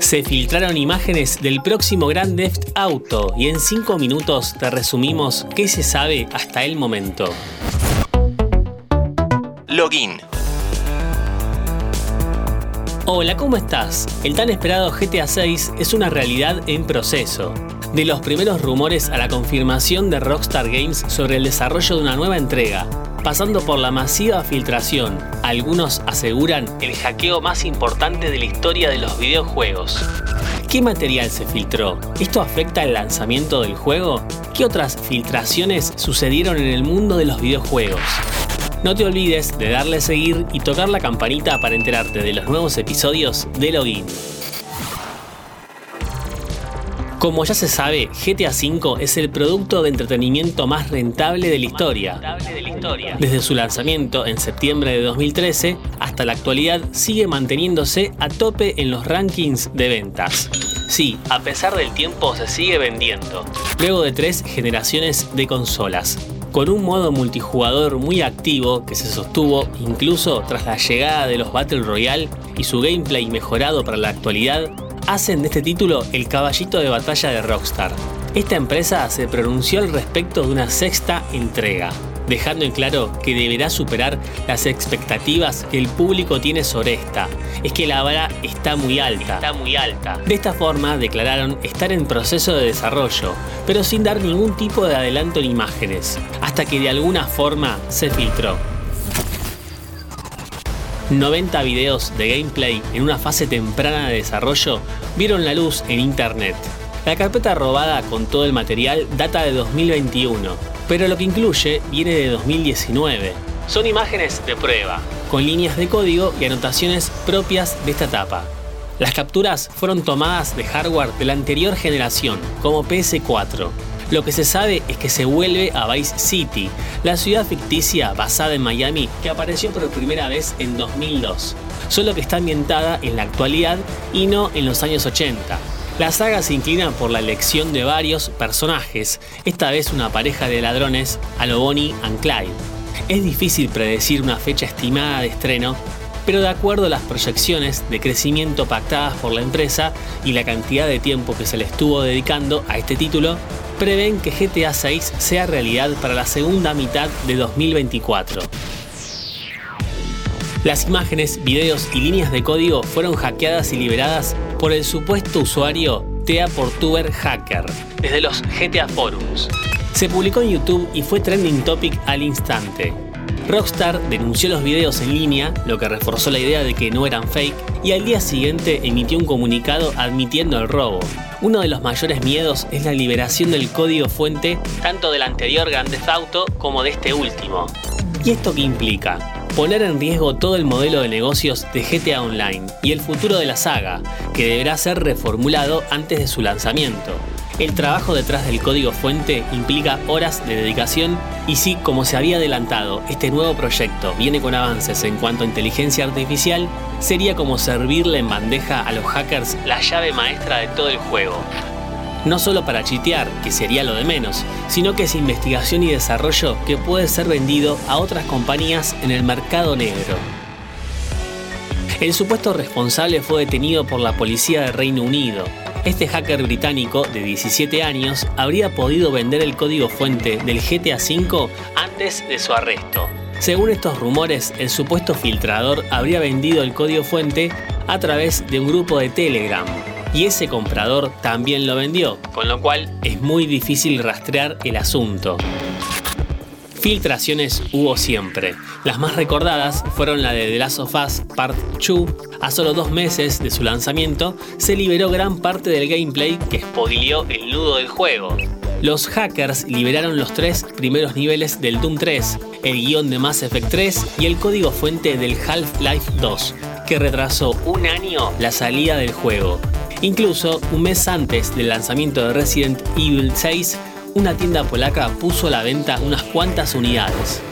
Se filtraron imágenes del próximo Grand Theft Auto y en 5 minutos te resumimos qué se sabe hasta el momento. Login. Hola, ¿cómo estás? El tan esperado GTA 6 es una realidad en proceso. De los primeros rumores a la confirmación de Rockstar Games sobre el desarrollo de una nueva entrega, pasando por la masiva filtración, algunos aseguran el hackeo más importante de la historia de los videojuegos. ¿Qué material se filtró? ¿Esto afecta el lanzamiento del juego? ¿Qué otras filtraciones sucedieron en el mundo de los videojuegos? No te olvides de darle a seguir y tocar la campanita para enterarte de los nuevos episodios de Login. Como ya se sabe, GTA V es el producto de entretenimiento más rentable de la historia. Desde su lanzamiento en septiembre de 2013 hasta la actualidad sigue manteniéndose a tope en los rankings de ventas. Sí, a pesar del tiempo se sigue vendiendo, luego de tres generaciones de consolas con un modo multijugador muy activo que se sostuvo incluso tras la llegada de los Battle Royale y su gameplay mejorado para la actualidad, hacen de este título el caballito de batalla de Rockstar. Esta empresa se pronunció al respecto de una sexta entrega, dejando en claro que deberá superar las expectativas que el público tiene sobre esta. Es que la vara está muy alta. Está muy alta. De esta forma declararon estar en proceso de desarrollo, pero sin dar ningún tipo de adelanto en imágenes, hasta que de alguna forma se filtró. 90 videos de gameplay en una fase temprana de desarrollo vieron la luz en internet. La carpeta robada con todo el material data de 2021, pero lo que incluye viene de 2019. Son imágenes de prueba, con líneas de código y anotaciones propias de esta etapa. Las capturas fueron tomadas de hardware de la anterior generación, como PS4. Lo que se sabe es que se vuelve a Vice City, la ciudad ficticia basada en Miami que apareció por primera vez en 2002, solo que está ambientada en la actualidad y no en los años 80. La saga se inclina por la elección de varios personajes, esta vez una pareja de ladrones a lo Bonnie Clyde. Es difícil predecir una fecha estimada de estreno, pero de acuerdo a las proyecciones de crecimiento pactadas por la empresa y la cantidad de tiempo que se le estuvo dedicando a este título, prevén que GTA 6 sea realidad para la segunda mitad de 2024. Las imágenes, videos y líneas de código fueron hackeadas y liberadas por el supuesto usuario Tea Portuber Hacker desde los GTA Forums. Se publicó en YouTube y fue trending topic al instante. Rockstar denunció los videos en línea, lo que reforzó la idea de que no eran fake, y al día siguiente emitió un comunicado admitiendo el robo. Uno de los mayores miedos es la liberación del código fuente tanto del anterior Grand Theft Auto como de este último. ¿Y esto qué implica? poner en riesgo todo el modelo de negocios de GTA Online y el futuro de la saga, que deberá ser reformulado antes de su lanzamiento. El trabajo detrás del código fuente implica horas de dedicación y si, como se había adelantado, este nuevo proyecto viene con avances en cuanto a inteligencia artificial, sería como servirle en bandeja a los hackers la llave maestra de todo el juego, no solo para chitear, que sería lo de menos, sino que es investigación y desarrollo que puede ser vendido a otras compañías en el mercado negro. El supuesto responsable fue detenido por la policía de Reino Unido. Este hacker británico de 17 años habría podido vender el código fuente del GTA V antes de su arresto. Según estos rumores, el supuesto filtrador habría vendido el código fuente a través de un grupo de Telegram, y ese comprador también lo vendió, con lo cual es muy difícil rastrear el asunto. Filtraciones hubo siempre. Las más recordadas fueron la de The Last of Us Part 2. A solo dos meses de su lanzamiento, se liberó gran parte del gameplay que spoileó el nudo del juego. Los hackers liberaron los tres primeros niveles del Doom 3, el guion de Mass Effect 3 y el código fuente del Half-Life 2, que retrasó un año la salida del juego. Incluso, un mes antes del lanzamiento de Resident Evil 6, una tienda polaca puso a la venta unas cuantas unidades.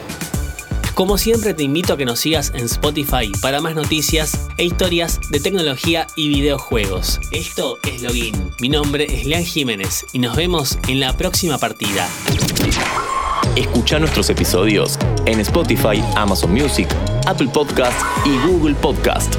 Como siempre te invito a que nos sigas en Spotify para más noticias e historias de tecnología y videojuegos. Esto es Login. Mi nombre es Lean Jiménez y nos vemos en la próxima partida. Escucha nuestros episodios en Spotify, Amazon Music, Apple Podcast y Google Podcast.